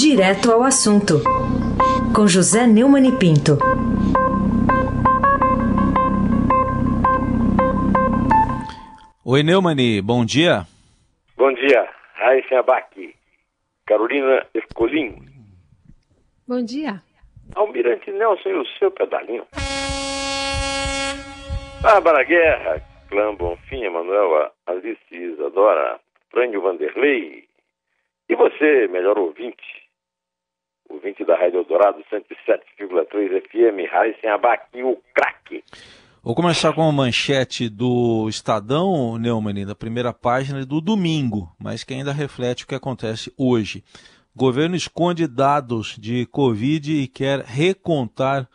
Direto ao assunto, com José Neumann e Pinto. Oi, Neumani, bom dia. Bom dia, Raíssa Abac, Carolina Escolim. Bom dia. Almirante Nelson e o seu pedalinho. Bárbara Guerra, Clã Bonfim, Emanuel Alice Isadora, Frânio Vanderlei. E você, melhor ouvinte, ouvinte da Rádio Eldorado 107,3 FM, Raíssa Abac, o craque. Vou começar com a manchete do Estadão, Neumann, da primeira página do domingo, mas que ainda reflete o que acontece hoje. O governo esconde dados de Covid e quer recontar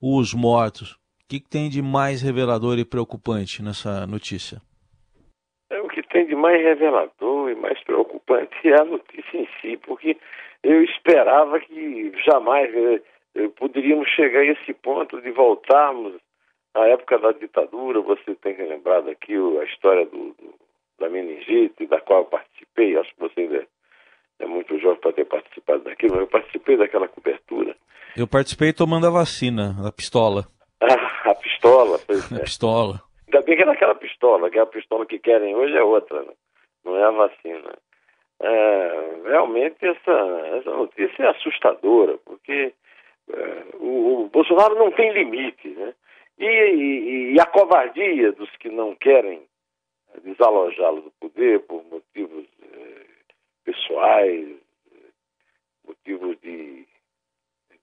os mortos. O que, que tem de mais revelador e preocupante nessa notícia? É, o que tem de mais revelador e mais preocupante é a notícia em si, porque eu esperava que jamais eh, poderíamos chegar a esse ponto de voltarmos na época da ditadura, você tem que lembrar daqui a história do, do, da meningite, da qual eu participei, acho que você ainda é muito jovem para ter participado daquilo, mas eu participei daquela cobertura. Eu participei tomando a vacina, a pistola. Ah, a pistola, pois A é. pistola. Ainda bem que era aquela pistola, que a pistola que querem hoje é outra, né? não é a vacina. É, realmente essa, essa notícia é assustadora, porque é, o, o Bolsonaro não tem limite, né? E, e, e, a covardia dos que não querem desalojá-lo do poder por motivos eh, pessoais, motivos de,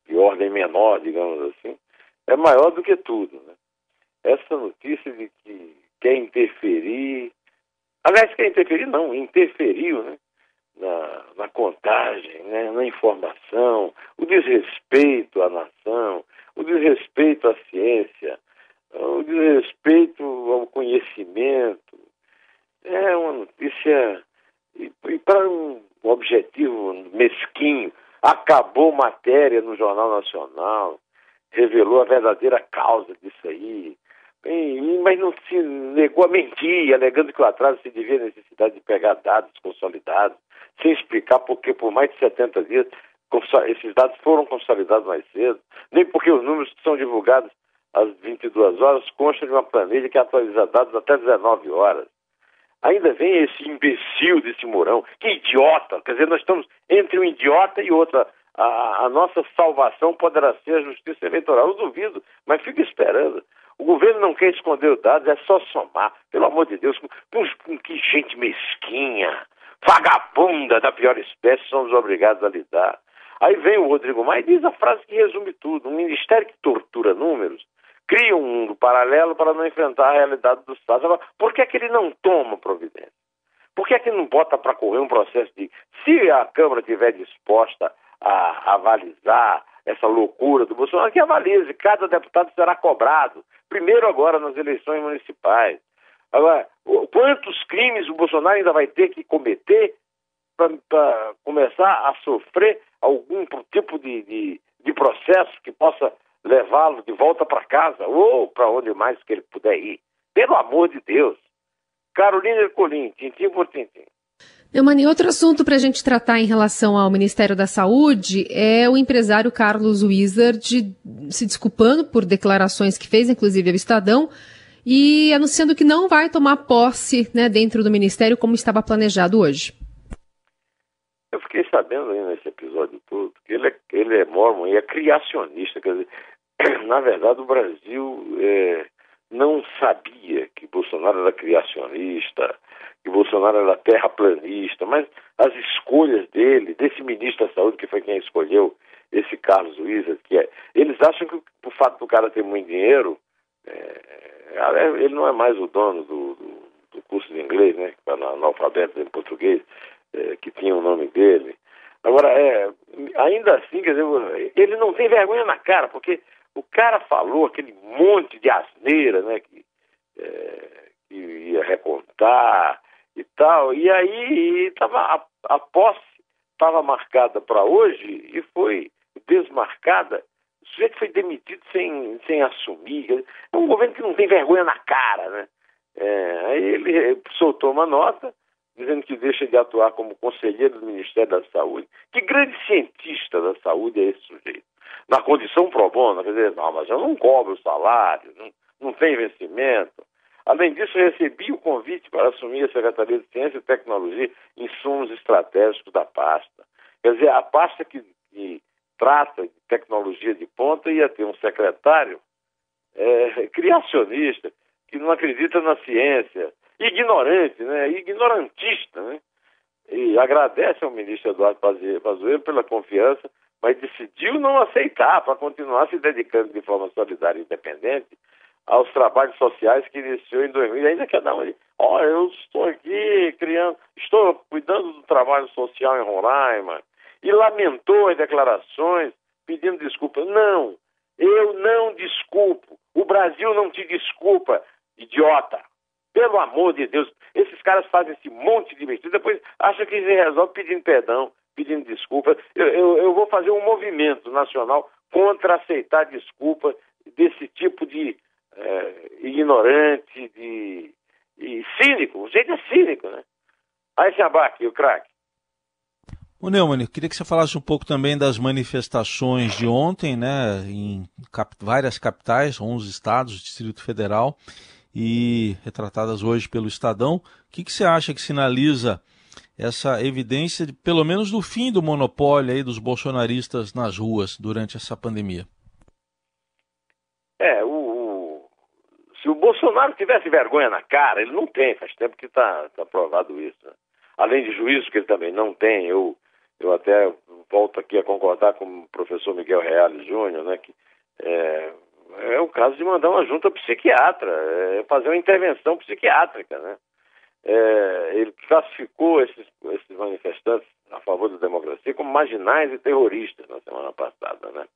de ordem menor, digamos assim, é maior do que tudo. Né? Essa notícia de que quer interferir, aliás, quer interferir não, interferiu né? Na, na contagem, né? na informação, o desrespeito à nação, o desrespeito à ciência, o desrespeito ao conhecimento. É uma notícia. E, e para um objetivo mesquinho, acabou matéria no Jornal Nacional, revelou a verdadeira causa disso aí. E, mas não se negou a mentir, alegando que o atraso se devia à necessidade de pegar dados consolidados, sem explicar porque por mais de 70 dias esses dados foram consolidados mais cedo, nem porque os números que são divulgados às 22 horas constam de uma planilha que atualiza dados até 19 horas. Ainda vem esse imbecil desse Mourão, que idiota, quer dizer, nós estamos entre um idiota e outra. A, a nossa salvação poderá ser a justiça eleitoral. Eu duvido, mas fico esperando. O governo não quer esconder os dados, é só somar. Pelo amor de Deus, com, com que gente mesquinha, vagabunda da pior espécie somos obrigados a lidar. Aí vem o Rodrigo Maia e diz a frase que resume tudo: um ministério que tortura números cria um mundo paralelo para não enfrentar a realidade do Estado. Agora, por que, é que ele não toma providência? Por que, é que não bota para correr um processo de. Se a Câmara estiver disposta a avalizar essa loucura do Bolsonaro, que avalize, cada deputado será cobrado. Primeiro agora nas eleições municipais. Agora, quantos crimes o Bolsonaro ainda vai ter que cometer para começar a sofrer algum tipo de, de, de processo que possa levá-lo de volta para casa ou para onde mais que ele puder ir. Pelo amor de Deus. Carolina Ercolim, tintim por tintim. Eumani, outro assunto para a gente tratar em relação ao Ministério da Saúde é o empresário Carlos Wizard se desculpando por declarações que fez, inclusive ao Estadão, e anunciando que não vai tomar posse né, dentro do Ministério como estava planejado hoje. Eu fiquei sabendo aí nesse episódio todo que ele é, ele é mormon e é criacionista. Quer dizer, na verdade, o Brasil é, não sabia que Bolsonaro era criacionista, que Bolsonaro era terraplanista, mas as escolhas dele, desse ministro da Saúde, que foi quem escolheu esse Carlos Wizard, que é, eles acham que o fato do cara ter muito dinheiro, é, ele não é mais o dono do, do, do curso de inglês, né, está analfabeto em português, é, que tinha o nome dele. Agora, é, ainda assim, quer dizer, ele não tem vergonha na cara, porque o cara falou aquele monte de asneira, né, que, é, que ia recontar e tal, e aí tava, a, a posse estava marcada para hoje e foi desmarcada. O sujeito foi demitido sem, sem assumir. É um governo que não tem vergonha na cara, né? É, aí ele soltou uma nota dizendo que deixa de atuar como conselheiro do Ministério da Saúde. Que grande cientista da saúde é esse sujeito? Na condição pro bono, quer dizer, não, mas eu não cobro o salário, não, não tem vencimento. Além disso, recebi o convite para assumir a Secretaria de Ciência e Tecnologia, insumos estratégicos da pasta. Quer dizer, a pasta que, que trata de tecnologia de ponta ia ter um secretário é, criacionista, que não acredita na ciência, ignorante, né? ignorantista, né? E agradece ao ministro Eduardo Pazuello pela confiança, mas decidiu não aceitar para continuar se dedicando de forma solidária e independente aos trabalhos sociais que iniciou em 2000. ainda quer dar uma... Olha, eu estou aqui criando, estou cuidando do trabalho social em Roraima, e lamentou as declarações pedindo desculpa. Não, eu não desculpo. O Brasil não te desculpa, idiota. Pelo amor de Deus, esses caras fazem esse monte de besteira, depois acham que se resolve pedindo perdão, pedindo desculpa. Eu, eu, eu, vou fazer um movimento nacional contra aceitar desculpa desse tipo de é, ignorante, de, de cínico. O jeito é cínico, né? Aí se abaque, o craque. O Neumann, queria que você falasse um pouco também das manifestações de ontem, né, em cap várias capitais, 11 estados, Distrito Federal, e retratadas hoje pelo Estadão. O que, que você acha que sinaliza essa evidência, de, pelo menos, do fim do monopólio aí dos bolsonaristas nas ruas durante essa pandemia? É, o, o, se o Bolsonaro tivesse vergonha na cara, ele não tem, faz tempo que está tá provado isso. Né? Além de juízo que ele também não tem, eu eu até volto aqui a concordar com o professor Miguel Reales Júnior, né, que é, é o caso de mandar uma junta psiquiatra, é fazer uma intervenção psiquiátrica, né? É, ele classificou esses, esses manifestantes a favor da democracia como marginais e terroristas na semana passada, né?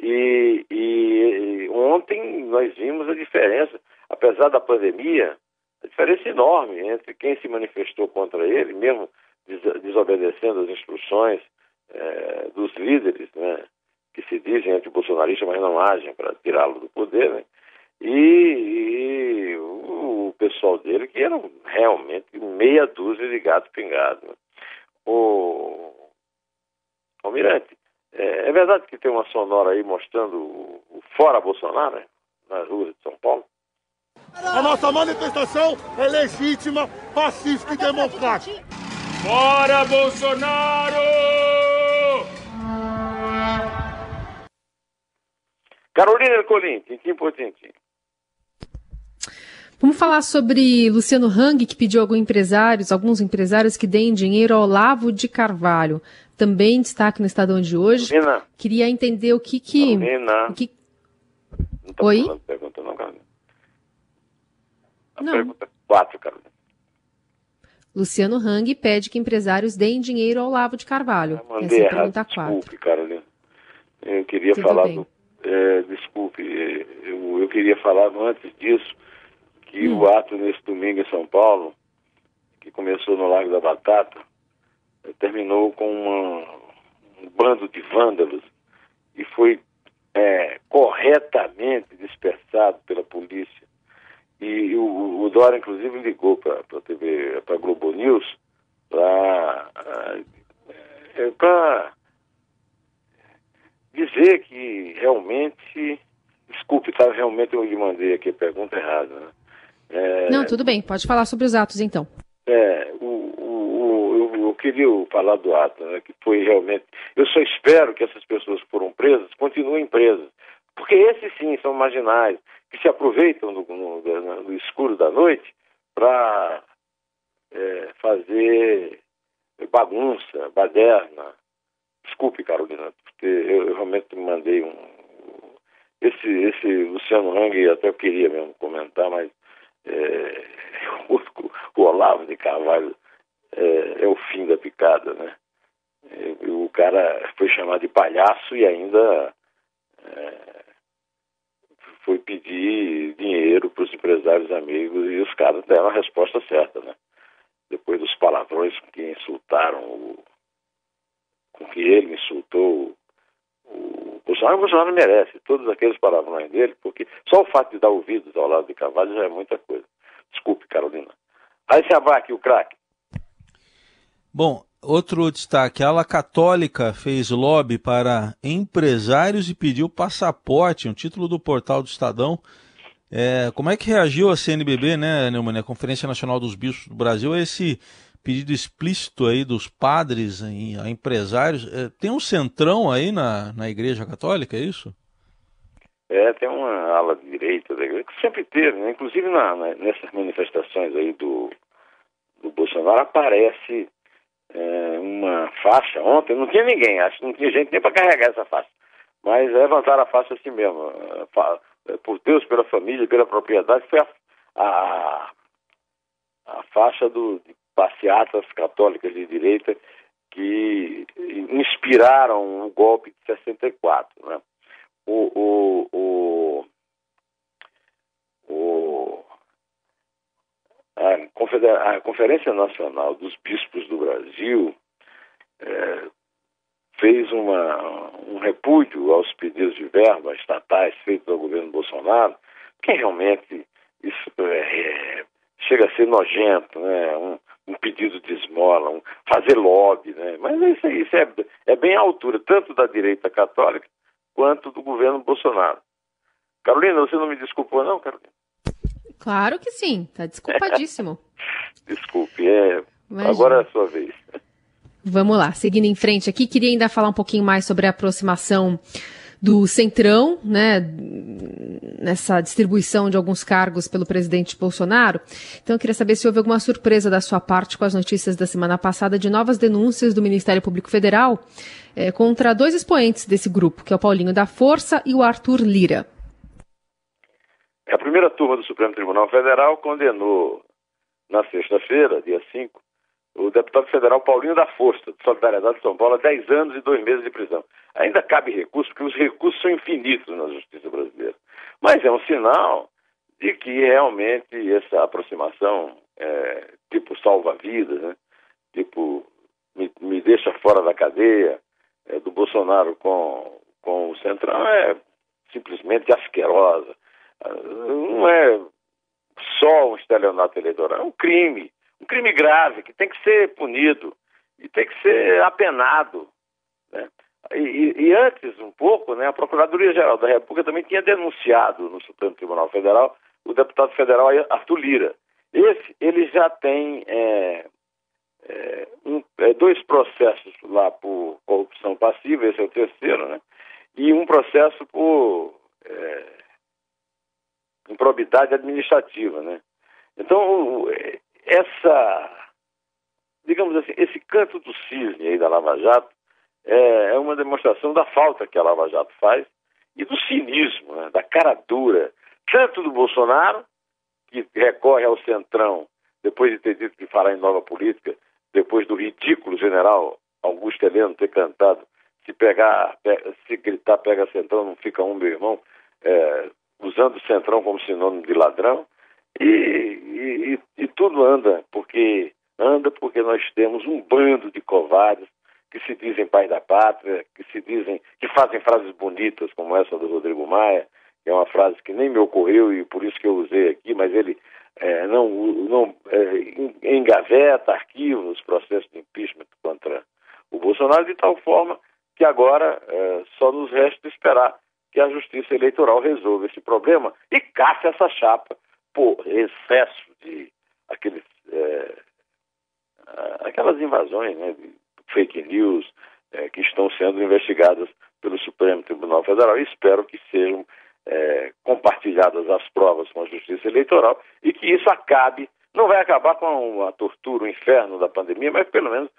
E, e, e ontem nós vimos a diferença, apesar da pandemia, a diferença enorme entre quem se manifestou contra ele, mesmo desobedecendo as instruções é, dos líderes, né, que se dizem antibolsonaristas, mas não agem para tirá-lo do poder, né, e, e o, pessoal dele, que eram realmente meia dúzia de gato pingado. Né. O Almirante, é, é, verdade que tem uma sonora aí mostrando o, o fora Bolsonaro, né, nas ruas de São Paulo? A nossa manifestação é legítima, pacífica e democrática. Fora Bolsonaro! Carolina Ercolim, tintim por tintim. Vamos falar sobre Luciano Hang, que pediu alguns empresários, alguns empresários que deem dinheiro ao Olavo de Carvalho. Também destaque no Estadão de hoje. Carolina. Queria entender o que que... Carolina. O que... Não Oi? Pergunta, não, Carolina. A Não. pergunta é quatro, Carolina. Luciano Hang pede que empresários deem dinheiro ao Olavo de Carvalho. Eu mandei Essa é a errado, pergunta 4. desculpe, Carolina. Eu queria Tudo falar do. é, desculpe, é, eu, eu queria falar antes disso que Hum. o ato nesse domingo em São Paulo, que começou no Lago da Batata, terminou com uma- um bando de vândalos e foi é, corretamente dispersado pela polícia. E o, o Dória, inclusive, ligou para a TV, para a Globo News, para dizer que realmente. Desculpe, tá? Realmente eu lhe mandei aqui a pergunta errada. Né? É, Não, tudo bem. Pode falar sobre os atos, então. é, o, o, o- eu, eu queria falar do ato, né, que foi realmente. Eu só espero que essas pessoas que foram presas continuem presas. Porque esses sim são marginais, que se aproveitam no, no- escuro da noite para fazer bagunça, baderna. Desculpe, Carolina, porque eu, eu realmente mandei um. Esse, esse Luciano Hang, até eu queria mesmo comentar, mas é, o, o Olavo de Carvalho é, é o fim da picada, né? É, o cara foi chamado de palhaço e ainda é, foi pedir dinheiro para os empresários amigos e os caras deram a resposta certa, né? Depois dos palavrões que insultaram o, com que ele insultou o Bolsonaro, o Bolsonaro merece todos aqueles palavrões dele, porque só o fato de dar ouvidos ao lado de Carvalho já é muita coisa. Desculpe, Carolina. Aí se abaque o craque. Bom, outro destaque: a ala católica fez lobby para empresários e pediu passaporte, um título do portal do Estadão. É, como é que reagiu a CNBB, né, Neumann, a Conferência Nacional dos Bispos do Brasil, a esse pedido explícito aí dos padres a empresários? É, tem um centrão aí na, na Igreja Católica, é isso? É, tem uma ala direita da igreja, que sempre teve, né? inclusive na, na, nessas manifestações aí do, do Bolsonaro aparece é, faixa. Ontem não tinha ninguém, acho que não tinha gente nem para carregar essa faixa. Mas levantaram a faixa assim mesmo. É, por Deus, pela família, pela propriedade, foi a, a, a faixa do, de passeatas católicas de direita que inspiraram o golpe de 64. Né? O, o, o, o a, a, Conferência Nacional dos Bispos do Brasil é, fez uma, um repúdio aos pedidos de verba estatais feitos ao governo Bolsonaro, que realmente isso é, é, chega a ser nojento, né? Um, um pedido de esmola, um, fazer lobby, né? Mas isso, isso é, é bem à altura, tanto da direita católica quanto do governo Bolsonaro. Carolina, você não me desculpou não, Carolina? Claro que sim, tá desculpadíssimo. Desculpe, é... agora é a sua vez. Vamos lá, seguindo em frente aqui, queria ainda falar um pouquinho mais sobre a aproximação do Centrão, né, nessa distribuição de alguns cargos pelo presidente Bolsonaro. Então, eu queria saber se houve alguma surpresa da sua parte com as notícias da semana passada de novas denúncias do Ministério Público Federal é, contra dois expoentes desse grupo, que é o Paulinho da Força e o Arthur Lira. A primeira turma do Supremo Tribunal Federal condenou na sexta-feira, dia 5, o deputado federal Paulinho da Força, de Solidariedade de São Paulo, a 10 anos e 2 meses de prisão. Ainda cabe recurso, porque os recursos são infinitos na justiça brasileira. Mas é um sinal de que realmente essa aproximação, é, tipo salva-vidas, né? tipo me, me, deixa fora da cadeia, é, do Bolsonaro com, com o Centrão, é simplesmente asquerosa. Não é só um estelionato eleitoral, é um crime um crime grave que tem que ser punido e tem que ser apenado. Né? E, e, antes, um pouco, né, a Procuradoria-Geral da República também tinha denunciado no Supremo Tribunal Federal o deputado federal Arthur Lira. Esse, ele já tem é, é, um, é, dois processos lá por corrupção passiva, esse é o terceiro, né? E um processo por é, improbidade administrativa, né? Então, essa, digamos assim, esse canto do cisne aí da Lava Jato é, é uma demonstração da falta que a Lava Jato faz e do cinismo, né, da cara dura, tanto do Bolsonaro, que recorre ao centrão depois de ter dito que fará em nova política, depois do ridículo general Augusto Heleno ter cantado se pegar, se gritar pega centrão, não fica um meu irmão, é, usando centrão como sinônimo de ladrão, e, e, e, tudo anda, porque anda porque nós temos um bando de covardes que se dizem pai da pátria, que se dizem, que fazem frases bonitas, como essa do Rodrigo Maia, que é uma frase que nem me ocorreu e por isso que eu usei aqui, mas ele é, não, não é, engaveta, arquiva os processos de impeachment contra o Bolsonaro, de tal forma que agora é, só nos resta esperar que a Justiça Eleitoral resolva esse problema e caça essa chapa por excesso de aqueles, é, aquelas invasões, né, fake news é, que estão sendo investigadas pelo Supremo Tribunal Federal. Espero que sejam é, compartilhadas as provas com a Justiça Eleitoral e que isso acabe, não vai acabar com a tortura, o inferno da pandemia, mas pelo menos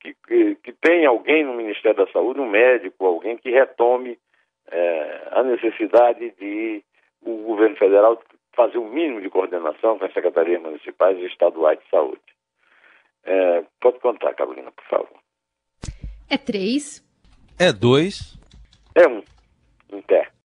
que, que, que tenha alguém no Ministério da Saúde, um médico, alguém que retome é, a necessidade de o governo federal fazer o um mínimo de coordenação com as secretarias municipais e estaduais de saúde. É, pode contar, Carolina, por favor. É três. É dois. É um. Em pé.